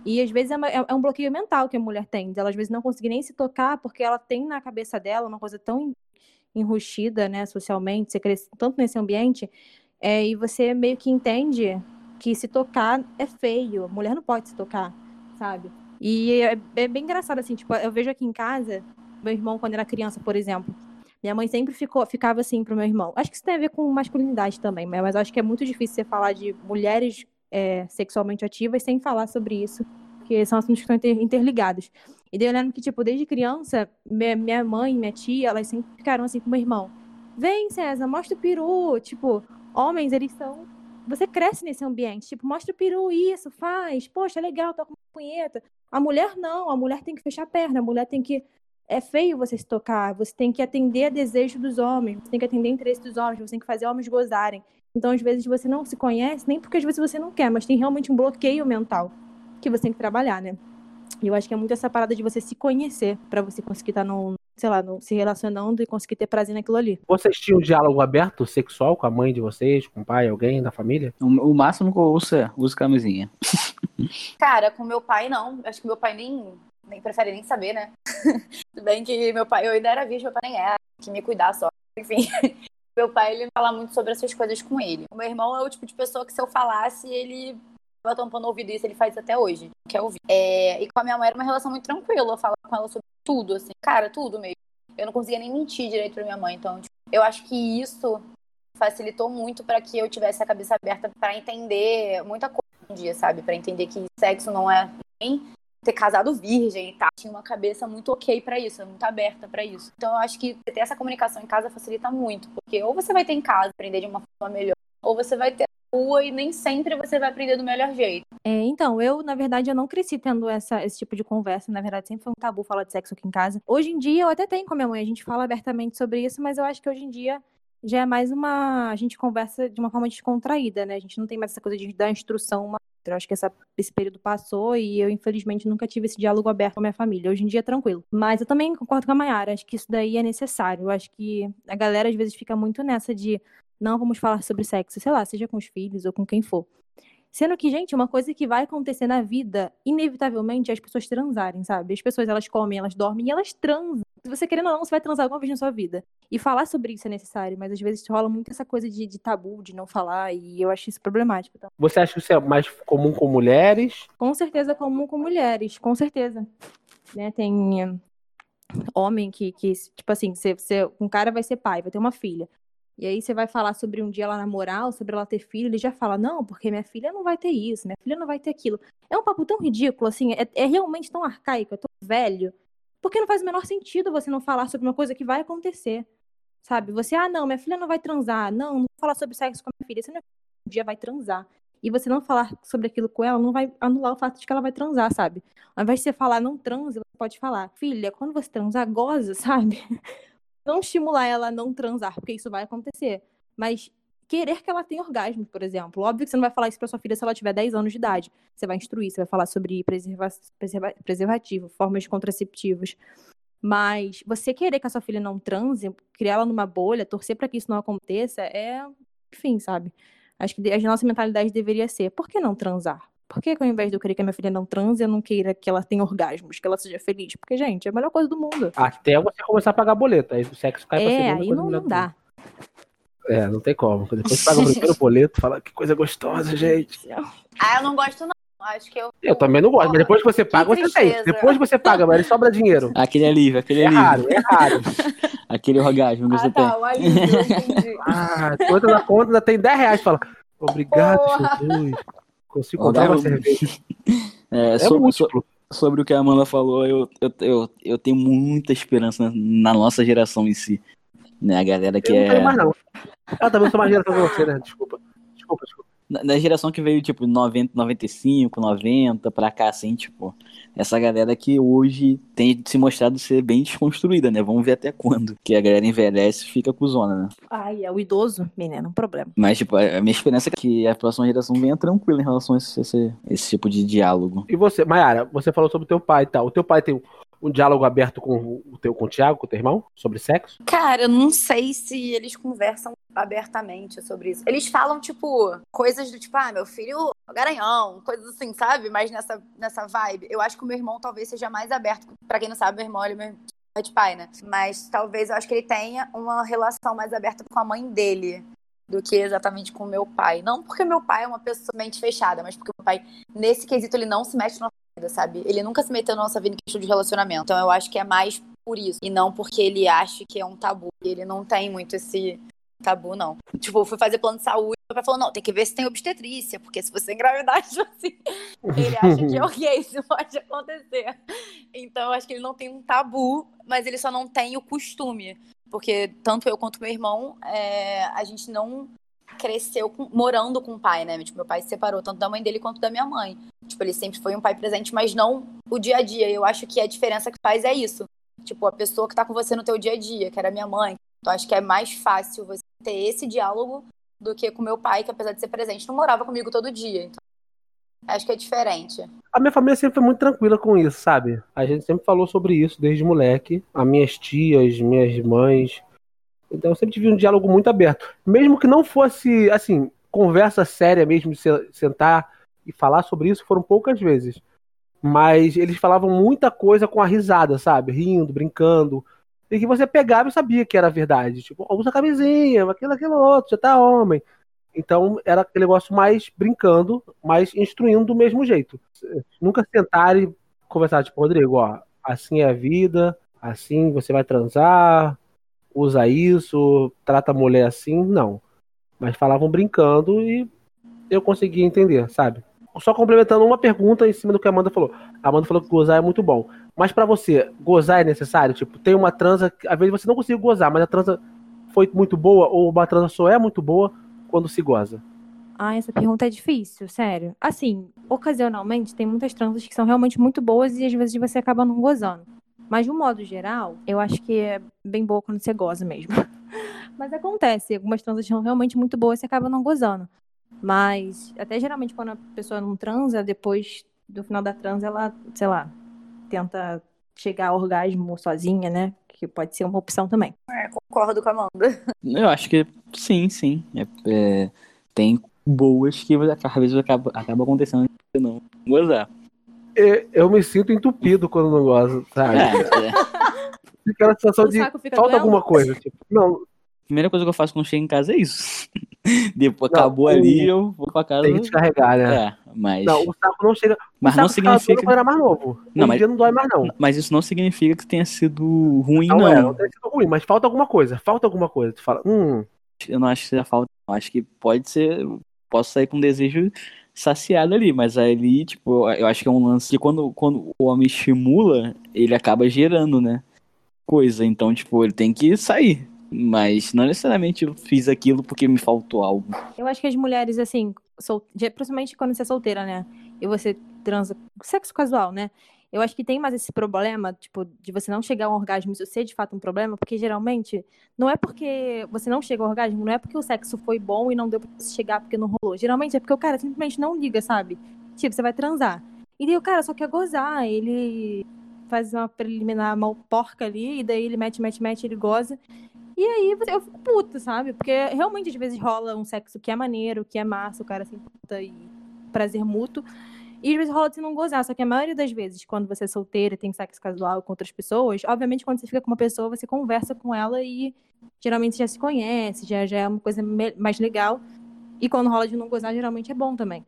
E, às vezes, é, uma, é, é um bloqueio mental que a mulher tem. Ela, às vezes, não conseguir nem se tocar porque ela tem na cabeça dela uma coisa tão enrustida, né, socialmente, você cresce tanto nesse ambiente, é, e você meio que entende que se tocar é feio. A mulher não pode se tocar, sabe? E é, é, bem engraçado, assim, tipo, eu vejo aqui em casa, meu irmão, quando era criança, por exemplo, minha mãe sempre ficou, ficava assim pro meu irmão. Acho que isso tem a ver com masculinidade também, mas acho que é muito difícil você falar de mulheres é, sexualmente ativas sem falar sobre isso, porque são assuntos que estão interligados. E daí eu lembro que, tipo, desde criança, minha, minha mãe, minha tia, elas sempre ficaram assim com meu irmão. Vem, César, mostra o peru. Tipo, homens, eles são. Você cresce nesse ambiente. Tipo, mostra o peru, isso, faz. Poxa, legal, toca uma punheta. A mulher não, a mulher tem que fechar a perna, a mulher tem que. É feio você se tocar, você tem que atender a desejo dos homens, você tem que atender interesse dos homens, você tem que fazer homens gozarem. Então, às vezes, você não se conhece, nem porque às vezes você não quer, mas tem realmente um bloqueio mental que você tem que trabalhar, né? E eu acho que é muito essa parada de você se conhecer para você conseguir estar tá no, sei lá, no, se relacionando e conseguir ter prazer naquilo ali. Vocês tinham um diálogo aberto, sexual, com a mãe de vocês, com o pai, alguém da família? O, o máximo que eu ouço é, uso camisinha. <laughs> Cara, com meu pai não. Acho que meu pai nem, nem prefere nem saber, né? <laughs> Tudo bem que meu pai, eu ainda era virgem, meu pai nem era, que me cuidar só. <laughs> Enfim. Meu pai, ele fala muito sobre essas coisas com ele. O meu irmão é o tipo de pessoa que se eu falasse, ele tava tampando o ouvido isso, ele faz até hoje. Quer ouvir. É, e com a minha mãe era uma relação muito tranquila. Eu falava com ela sobre tudo, assim. Cara, tudo mesmo. Eu não conseguia nem mentir direito pra minha mãe. Então, tipo, eu acho que isso facilitou muito para que eu tivesse a cabeça aberta para entender muita coisa um dia, sabe? Para entender que sexo não é nem ter casado virgem e tal. Tinha uma cabeça muito ok para isso, muito aberta para isso. Então eu acho que ter essa comunicação em casa facilita muito, porque ou você vai ter em casa aprender de uma forma melhor, ou você vai ter rua e nem sempre você vai aprender do melhor jeito. É, então, eu, na verdade, eu não cresci tendo essa, esse tipo de conversa. Na verdade, sempre foi um tabu falar de sexo aqui em casa. Hoje em dia, eu até tenho com a minha mãe, a gente fala abertamente sobre isso, mas eu acho que hoje em dia já é mais uma. A gente conversa de uma forma descontraída, né? A gente não tem mais essa coisa de dar instrução uma eu acho que essa, esse período passou e eu, infelizmente, nunca tive esse diálogo aberto com a minha família. Hoje em dia é tranquilo. Mas eu também concordo com a Mayara, acho que isso daí é necessário. Eu acho que a galera às vezes fica muito nessa de não vamos falar sobre sexo, sei lá, seja com os filhos ou com quem for. Sendo que, gente, uma coisa que vai acontecer na vida, inevitavelmente, é as pessoas transarem, sabe? As pessoas, elas comem, elas dormem e elas transam. Se você querendo ou não, você vai transar alguma vez na sua vida. E falar sobre isso é necessário, mas às vezes rola muito essa coisa de, de tabu, de não falar, e eu acho isso problemático. Então. Você acha que isso é mais comum com mulheres? Com certeza comum com mulheres, com certeza. Né, tem homem que, que tipo assim, você, você, um cara vai ser pai, vai ter uma filha. E aí você vai falar sobre um dia ela namorar, sobre ela ter filho, ele já fala, não, porque minha filha não vai ter isso, minha filha não vai ter aquilo. É um papo tão ridículo, assim, é, é realmente tão arcaico, é tão velho, porque não faz o menor sentido você não falar sobre uma coisa que vai acontecer. Sabe? Você, ah, não, minha filha não vai transar, não, não vou falar sobre sexo com a minha filha, você não um dia vai transar. E você não falar sobre aquilo com ela não vai anular o fato de que ela vai transar, sabe? Ao invés de você falar não transa, você pode falar, filha, quando você transar, goza, <laughs> sabe? Não estimular ela a não transar, porque isso vai acontecer. Mas querer que ela tenha orgasmo, por exemplo. Óbvio que você não vai falar isso pra sua filha se ela tiver 10 anos de idade. Você vai instruir, você vai falar sobre preserva preserva preservativo, formas contraceptivas. Mas você querer que a sua filha não transe, criar ela numa bolha, torcer para que isso não aconteça, é. Enfim, sabe? Acho que a nossa mentalidade deveria ser: por que não transar? Por que, que ao invés de eu querer que a minha filha não transe, eu não queira que ela tenha orgasmos, que ela seja feliz? Porque, gente, é a melhor coisa do mundo. Até você começar a pagar boleto, aí o sexo cai é, pra segunda. É, aí não, não dá. É, não tem como. Depois você paga o <laughs> primeiro boleto, fala que coisa gostosa, gente. Ah, eu não gosto não. Acho que eu. Eu também não gosto, mas depois que você paga, você tem. Depois que você paga, mas sobra dinheiro. Aquele <laughs> alívio, aquele é alívio. Raro, é raro. <laughs> aquele orgasmo que ah, você tá, tem. O alívio, entendi. ah, conta na conta, ainda tem 10 reais. Fala, obrigado, Porra. Jesus. Consigo comprar uma cerveja. <laughs> É, é sobre, múltiplo. sobre o que a Amanda falou, eu, eu, eu, eu tenho muita esperança na, na nossa geração em si. Né? A galera que eu é. Não tenho mais, não. Ah, também sou mais geração que você, né? Desculpa. Desculpa, desculpa da geração que veio, tipo, 90, 95, 90, pra cá, assim, tipo, essa galera que hoje tem se mostrado ser bem desconstruída, né? Vamos ver até quando. Que a galera envelhece e fica cuzona, né? Ai, é o idoso, menino, um problema. Mas, tipo, a minha esperança é que a próxima geração venha tranquila em relação a esse, esse, esse tipo de diálogo. E você, Mayara, você falou sobre o teu pai e tal. O teu pai tem um diálogo aberto com o teu com o Thiago, com o teu irmão, sobre sexo? Cara, eu não sei se eles conversam abertamente sobre isso. Eles falam, tipo, coisas do tipo, ah, meu filho garanhão, coisas assim, sabe? Mas nessa, nessa vibe. Eu acho que o meu irmão talvez seja mais aberto. Para quem não sabe, meu irmão, ele é meu de pai, né? Mas talvez eu acho que ele tenha uma relação mais aberta com a mãe dele do que exatamente com o meu pai. Não porque meu pai é uma pessoa mente fechada, mas porque meu pai, nesse quesito, ele não se mexe no sabe? Ele nunca se meteu na nossa vida em questão de relacionamento. Então eu acho que é mais por isso. E não porque ele acha que é um tabu. Ele não tem muito esse tabu, não. Tipo, eu fui fazer plano de saúde, o pai falou, não, tem que ver se tem obstetrícia, porque se você engravidar, <laughs> tipo assim, ele acha que <laughs> é ok, isso pode acontecer. Então, eu acho que ele não tem um tabu, mas ele só não tem o costume. Porque tanto eu quanto meu irmão, é, a gente não cresceu com, morando com o pai, né? Tipo, meu pai se separou tanto da mãe dele quanto da minha mãe. Tipo, ele sempre foi um pai presente, mas não o dia a dia. Eu acho que a diferença que faz é isso. Tipo, a pessoa que tá com você no teu dia a dia, que era minha mãe. Então, acho que é mais fácil você ter esse diálogo do que com meu pai, que apesar de ser presente, não morava comigo todo dia. Então, acho que é diferente. A minha família sempre foi muito tranquila com isso, sabe? A gente sempre falou sobre isso desde moleque. As minhas tias, minhas mães, então eu sempre tive um diálogo muito aberto. Mesmo que não fosse, assim, conversa séria mesmo, de sentar e falar sobre isso, foram poucas vezes. Mas eles falavam muita coisa com a risada, sabe? Rindo, brincando. E que você pegava e sabia que era verdade. Tipo, usa camisinha, aquilo, aquilo outro, já tá homem. Então era aquele negócio mais brincando, mais instruindo do mesmo jeito. Nunca sentar e conversar, tipo, Rodrigo, ó, assim é a vida, assim você vai transar, usa isso, trata a mulher assim, não. Mas falavam brincando e eu conseguia entender, sabe? Só complementando uma pergunta em cima do que a Amanda falou. A Amanda falou que gozar é muito bom. Mas para você, gozar é necessário? Tipo, tem uma transa que às vezes você não conseguiu gozar, mas a transa foi muito boa ou uma transa só é muito boa quando se goza? Ah, essa pergunta é difícil, sério. Assim, ocasionalmente tem muitas transas que são realmente muito boas e às vezes você acaba não gozando. Mas, de um modo geral, eu acho que é bem boa quando você goza mesmo. <laughs> Mas acontece, algumas transas são realmente muito boas e você acaba não gozando. Mas, até geralmente, quando a pessoa não transa, depois do final da transa, ela, sei lá, tenta chegar ao orgasmo sozinha, né? Que pode ser uma opção também. É, concordo com a Amanda. <laughs> Eu acho que sim, sim. É, é, tem boas que às vezes acaba, acaba acontecendo você não gozar. Eu, eu me sinto entupido quando não gosto, sabe? É, é. Fica aquela sensação de falta doendo. alguma coisa. Tipo, não. Primeira coisa que eu faço quando chego em casa é isso. <laughs> Depois não, acabou ali, eu vou pra casa. Tem que descarregar, né? É, mas. Não, o saco não chega. Mas não significa. Quando era mais novo. Não, mas... não dói mais, não. Mas isso não significa que tenha sido ruim, não. Não, é, não tem sido ruim, mas falta alguma coisa. Falta alguma coisa. Tu fala, hum. Eu não acho que seja falta. Eu acho que pode ser. Posso sair com desejo saciado ali, mas ali, tipo, eu acho que é um lance que quando, quando o homem estimula, ele acaba gerando, né? Coisa. Então, tipo, ele tem que sair. Mas não necessariamente eu fiz aquilo porque me faltou algo. Eu acho que as mulheres, assim, sol... principalmente quando você é solteira, né? E você transa sexo casual, né? Eu acho que tem mais esse problema, tipo, de você não chegar a um orgasmo, isso ser de fato um problema, porque geralmente não é porque você não chega ao orgasmo, não é porque o sexo foi bom e não deu pra você chegar porque não rolou. Geralmente é porque o cara simplesmente não liga, sabe? Tipo, você vai transar. E daí o cara só quer gozar, ele faz uma preliminar mal porca ali, e daí ele mete, mete, mete, ele goza. E aí eu fico puta, sabe? Porque realmente às vezes rola um sexo que é maneiro, que é massa, o cara se puta e prazer mútuo. E às vezes rola de não gozar, só que a maioria das vezes, quando você é solteira e tem sexo casual com outras pessoas, obviamente quando você fica com uma pessoa, você conversa com ela e geralmente já se conhece, já, já é uma coisa mais legal. E quando rola de não gozar, geralmente é bom também.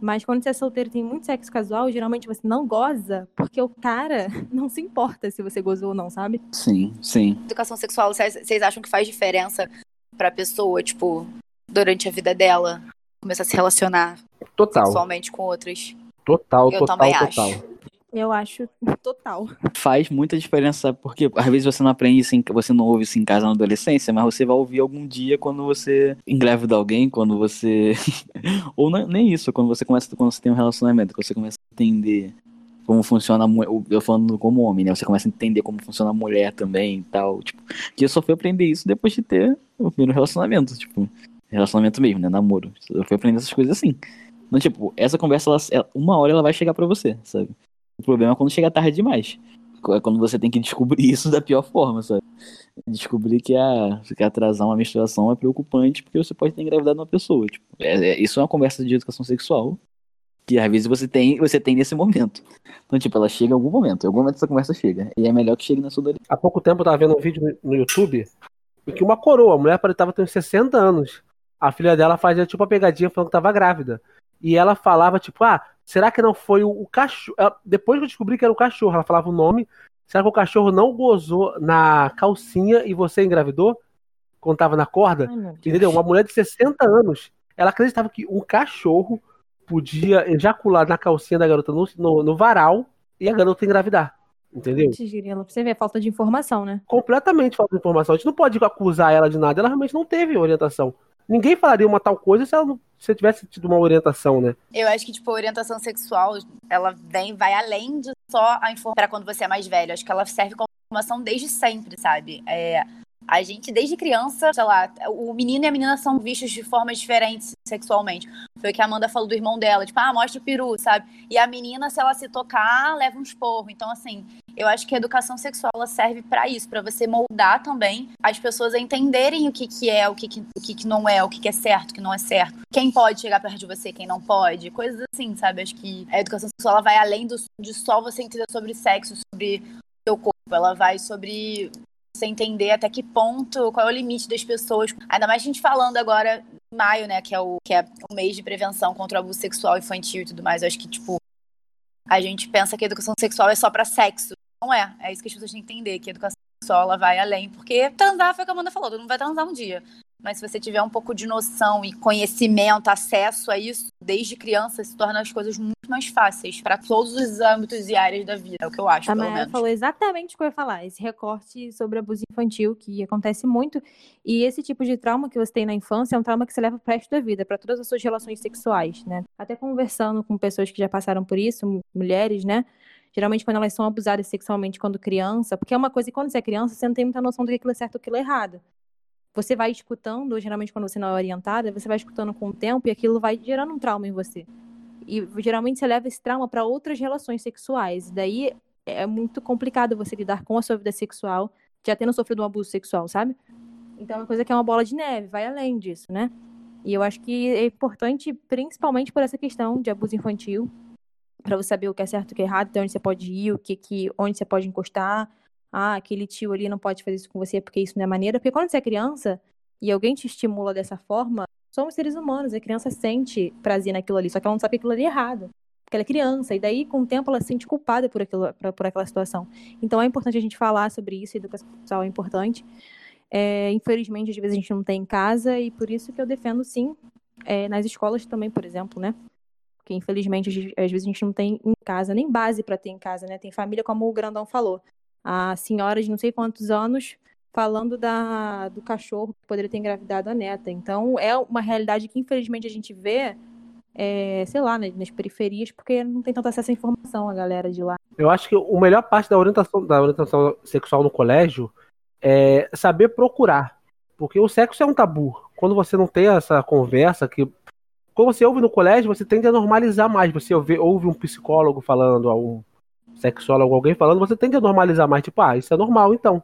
Mas quando você é solteiro e tem muito sexo casual, geralmente você não goza porque o cara <laughs> não se importa se você gozou ou não, sabe? Sim, sim. Educação sexual, vocês acham que faz diferença pra pessoa, tipo, durante a vida dela, começar a se relacionar total. sexualmente com outras? Total, eu total, também total. Acho. Eu acho total. Faz muita diferença, porque às vezes você não aprende isso, você não ouve isso em casa na adolescência, mas você vai ouvir algum dia quando você engravida alguém, quando você. <laughs> Ou não, nem isso, quando você começa, quando você tem um relacionamento, quando você começa a entender como funciona a mulher. Eu falando como homem, né? Você começa a entender como funciona a mulher também e tal. Tipo, que eu só fui aprender isso depois de ter o primeiro relacionamento, tipo, relacionamento mesmo, né? Namoro. Eu fui aprender essas coisas assim. Então, tipo, essa conversa, ela, uma hora ela vai chegar para você, sabe? O problema é quando chega tarde demais. É quando você tem que descobrir <laughs> isso da pior forma, sabe? Descobrir que, a, que atrasar uma menstruação é preocupante porque você pode ter engravidado uma pessoa. Tipo, é, é, isso é uma conversa de educação sexual que às vezes você tem, você tem nesse momento. Então, tipo, ela chega em algum momento. Em algum momento essa conversa chega. E é melhor que chegue na sua adolescência. Há pouco tempo eu tava vendo um vídeo no YouTube em que uma coroa, a mulher ter uns 60 anos. A filha dela fazia tipo uma pegadinha falando que tava grávida. E ela falava, tipo, ah, será que não foi o, o cachorro? Depois que eu descobri que era o cachorro, ela falava o nome. Será que o cachorro não gozou na calcinha e você engravidou? Quando tava na corda? Ai, entendeu? Uma mulher de 60 anos, ela acreditava que um cachorro podia ejacular na calcinha da garota no, no, no varal e a garota engravidar. Entendeu? Você vê, falta de informação, né? Completamente falta de informação. A gente não pode acusar ela de nada, ela realmente não teve orientação. Ninguém falaria uma tal coisa se ela não se tivesse tido uma orientação, né? Eu acho que, tipo, a orientação sexual, ela vem, vai além de só a informação para quando você é mais velho. Acho que ela serve como informação desde sempre, sabe? É, a gente, desde criança, sei lá, o menino e a menina são vistos de formas diferentes sexualmente. Foi o que a Amanda falou do irmão dela, tipo, ah, mostra o peru, sabe? E a menina, se ela se tocar, leva um esporro. Então, assim, eu acho que a educação sexual ela serve para isso, para você moldar também as pessoas a entenderem o que, que é, o que, que, o que, que não é, o que, que é certo, o que não é certo. Quem pode chegar perto de você, quem não pode. Coisas assim, sabe? Acho que a educação sexual ela vai além do, de só você entender sobre sexo, sobre o seu corpo. Ela vai sobre você entender até que ponto, qual é o limite das pessoas. Ainda mais a gente falando agora maio, né, que é o que é o mês de prevenção contra o abuso sexual infantil e tudo mais. Eu acho que tipo a gente pensa que a educação sexual é só para sexo. Não é. É isso que as pessoas têm que entender, que a educação sexual ela vai além, porque transar foi o que a Amanda falou, todo mundo vai transar um dia. Mas se você tiver um pouco de noção e conhecimento, acesso a isso, desde criança, se torna as coisas muito mais fáceis para todos os âmbitos e áreas da vida, é o que eu acho, a pelo menos. falou exatamente o que eu ia falar, esse recorte sobre abuso infantil, que acontece muito, e esse tipo de trauma que você tem na infância é um trauma que você leva pro resto da vida, para todas as suas relações sexuais, né? Até conversando com pessoas que já passaram por isso, mulheres, né? Geralmente, quando elas são abusadas sexualmente quando criança, porque é uma coisa que quando você é criança, você não tem muita noção do que é certo e o que é errado você vai escutando, geralmente quando você não é orientada, você vai escutando com o tempo e aquilo vai gerando um trauma em você. E geralmente você leva esse trauma para outras relações sexuais. Daí é muito complicado você lidar com a sua vida sexual, já tendo sofrido um abuso sexual, sabe? Então é uma coisa que é uma bola de neve, vai além disso, né? E eu acho que é importante, principalmente por essa questão de abuso infantil, para você saber o que é certo o que é errado, de onde você pode ir, o que, que onde você pode encostar. Ah, aquele tio ali não pode fazer isso com você porque isso não é maneira. Porque quando você é criança e alguém te estimula dessa forma, somos seres humanos, a criança sente prazer naquilo ali, só que ela não sabe que aquilo ali é errado. Porque ela é criança, e daí, com o tempo, ela se sente culpada por, aquilo, por, por aquela situação. Então é importante a gente falar sobre isso, educação sexual é importante. É, infelizmente, às vezes a gente não tem em casa, e por isso que eu defendo, sim, é, nas escolas também, por exemplo, né? Porque, infelizmente, às vezes a gente não tem em casa, nem base para ter em casa, né? Tem família, como o Grandão falou. A senhora de não sei quantos anos falando da, do cachorro que poderia ter engravidado a neta. Então, é uma realidade que, infelizmente, a gente vê, é, sei lá, né, nas periferias, porque não tem tanto acesso à informação a galera de lá. Eu acho que a melhor parte da orientação, da orientação sexual no colégio é saber procurar. Porque o sexo é um tabu. Quando você não tem essa conversa, que quando você ouve no colégio, você tende a normalizar mais. Você ouve, ouve um psicólogo falando, um sexólogo, alguém falando, você tende a normalizar mais. Tipo, ah, isso é normal, então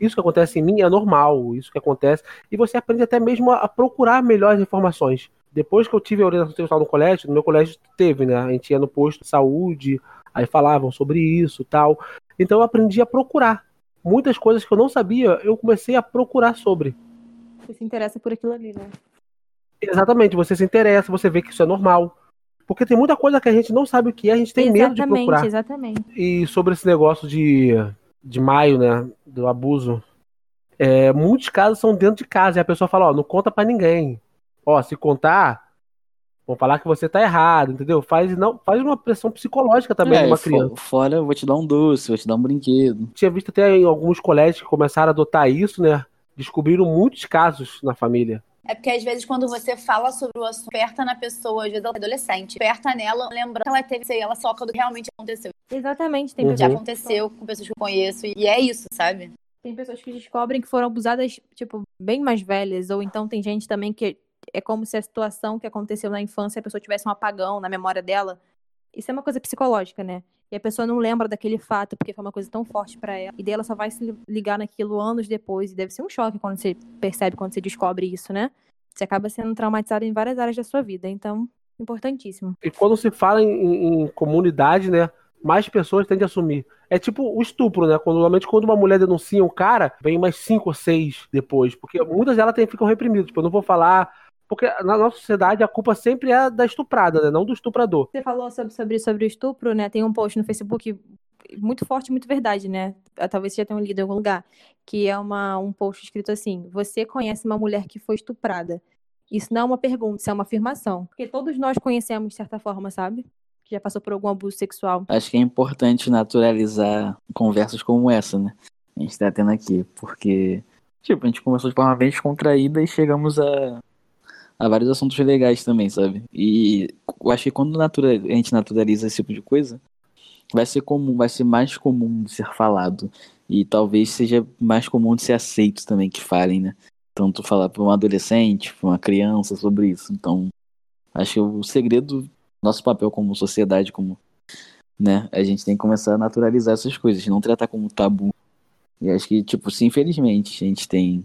isso que acontece em mim é normal, isso que acontece. E você aprende até mesmo a, procurar melhores informações. Depois que eu tive a orientação sexual no colégio, no meu colégio teve, né? A gente ia no posto de saúde, aí falavam sobre isso tal. Então eu aprendi a procurar. Muitas coisas que eu não sabia, eu comecei a procurar sobre. Você se interessa por aquilo ali, né? Exatamente, você se interessa, você vê que isso é normal. Porque tem muita coisa que a gente não sabe o que é, a gente tem exatamente, medo de procurar. Exatamente, exatamente. E sobre esse negócio de de maio, né, do abuso, é, muitos casos são dentro de casa e a pessoa fala, ó, não conta para ninguém. Ó, se contar, vão falar que você tá errado, entendeu? Faz não, faz uma pressão psicológica também é, uma criança. Fora, eu vou te dar um doce, vou te dar um brinquedo. Tinha visto até em alguns colégios que começaram a adotar isso, né? Descobriram muitos casos na família. É porque às vezes quando você fala sobre o assunto, aperta na pessoa, às vezes ela é adolescente, aperta nela, lembra que ela teve, sei, ela soca do que realmente aconteceu. Exatamente, tem uhum. Já aconteceu com pessoas que eu conheço e é isso, sabe? Tem pessoas que descobrem que foram abusadas, tipo, bem mais velhas, ou então tem gente também que é como se a situação que aconteceu na infância a pessoa tivesse um apagão na memória dela. Isso é uma coisa psicológica, né? E a pessoa não lembra daquele fato porque foi uma coisa tão forte para ela. E daí ela só vai se ligar naquilo anos depois. E deve ser um choque quando você percebe, quando você descobre isso, né? Você acaba sendo traumatizado em várias áreas da sua vida. Então, importantíssimo. E quando se fala em, em comunidade, né? mais pessoas tendem a assumir. É tipo o estupro, né? Quando, normalmente, quando uma mulher denuncia um cara, vem mais cinco ou seis depois. Porque muitas delas tem, ficam reprimidas. Tipo, eu não vou falar. Porque na nossa sociedade a culpa sempre é da estuprada, né? Não do estuprador. Você falou sobre, sobre, sobre o estupro, né? Tem um post no Facebook muito forte, muito verdade, né? Ah, talvez você já tenha lido em algum lugar. Que é uma, um post escrito assim: Você conhece uma mulher que foi estuprada? Isso não é uma pergunta, isso é uma afirmação. Porque todos nós conhecemos de certa forma, sabe? que já passou por algum abuso sexual. Acho que é importante naturalizar conversas como essa, né? A gente tá tendo aqui, porque, tipo, a gente começou de forma bem descontraída e chegamos a, a vários assuntos legais também, sabe? E eu acho que quando natura, a gente naturaliza esse tipo de coisa, vai ser comum, vai ser mais comum de ser falado. E talvez seja mais comum de ser aceito também que falem, né? Tanto falar para um adolescente, para uma criança sobre isso. Então, acho que o segredo nosso papel como sociedade, como, né, a gente tem que começar a naturalizar essas coisas, não tratar como tabu. E acho que, tipo, se infelizmente a gente tem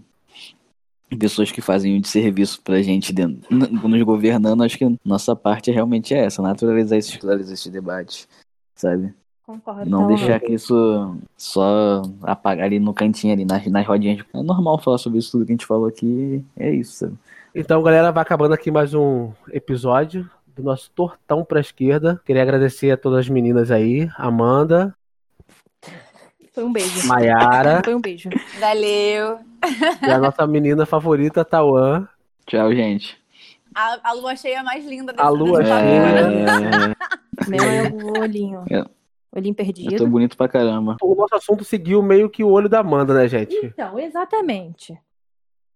pessoas que fazem de serviço pra gente dentro, nos governando, acho que nossa parte realmente é essa, naturalizar esses, esses debates, sabe? Concordo. Não deixar que isso só apagar ali no cantinho, ali nas, nas rodinhas. É normal falar sobre isso tudo que a gente falou aqui, é isso, sabe? Então, galera, vai acabando aqui mais um episódio do nosso tortão para a esquerda. Queria agradecer a todas as meninas aí, Amanda. Foi um beijo. Maiara. Foi um beijo. Valeu. <laughs> E a nossa menina favorita, Tauan. Tchau, gente. A, a lua cheia mais linda desse A lua cheia. Meu é o olhinho. É. Olhinho perdido. Eu tô bonito pra caramba. O nosso assunto seguiu meio que o olho da Amanda, né, gente? Então, exatamente.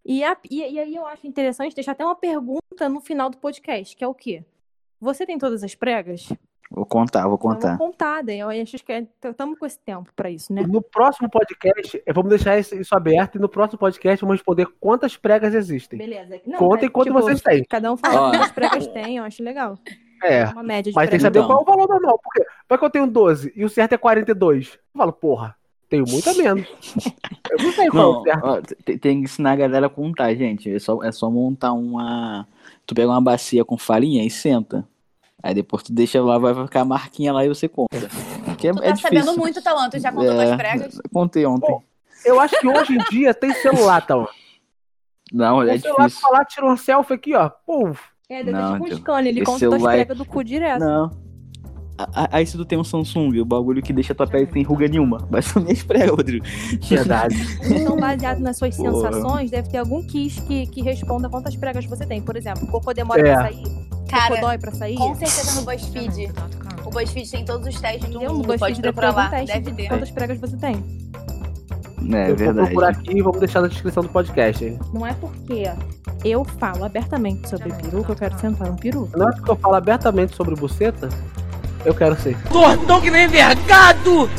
E, a, e, e aí eu acho interessante deixar até uma pergunta no final do podcast, que é o quê? Você tem todas as pregas? Vou contar, vou contar. Vou contar, daí eu acho que estamos com esse tempo para isso, né? No próximo podcast, vamos deixar isso aberto e no próximo podcast vamos responder quantas pregas existem. Beleza. Não, Contem quanto tipo, vocês têm. Cada um fala quantas pregas tem, eu acho legal. É, uma média de mas tem que saber então. qual é o valor normal. Porque vai que eu tenho 12 e o certo é 42. Eu falo, porra, tenho muito a menos. <laughs> eu não sei qual não, é o certo. Ó, tem, tem, que ensinar a galera a contar, gente. É só, é só montar uma Tu pega uma bacia com farinha e senta. Aí depois tu deixa lá, vai ficar a marquinha lá e você compra. Que é, tu tá é sabendo muito, Talão. Tu já contou É, tuas pregas? Contei ontem. Pô, Eu acho que hoje em dia tem celular, tá? Não, é o celular difícil. falar, tira uma selfie aqui, ó. Puf. É, deve Não, tipo um scanner, ele conta tuas celular- pregas do cu direto. Não. Aí se tu tem um Samsung, o bagulho que deixa tua pele sem ruga nenhuma. Vai sumir as pregas, Rodrigo. Verdade. Então, <laughs> baseado nas suas Porra. sensações, deve ter algum quiz que, que responda quantas pregas você tem. Por exemplo, cocô demora É. pra sair? Cocô Cara, dói pra sair? com certeza no BuzzFeed. O BuzzFeed tem todos os testes do mundo. BuzzFeed Pode deve ter procurar lá. teste Deve de ter. quantas pregas você tem. É eu vou verdade. procurar aqui e vamos deixar na descrição do podcast. hein? Não é porque eu falo abertamente sobre peru que eu quero sentar no peru. Não é porque eu falo abertamente sobre buceta, eu quero ser. Tortão que nem vergado!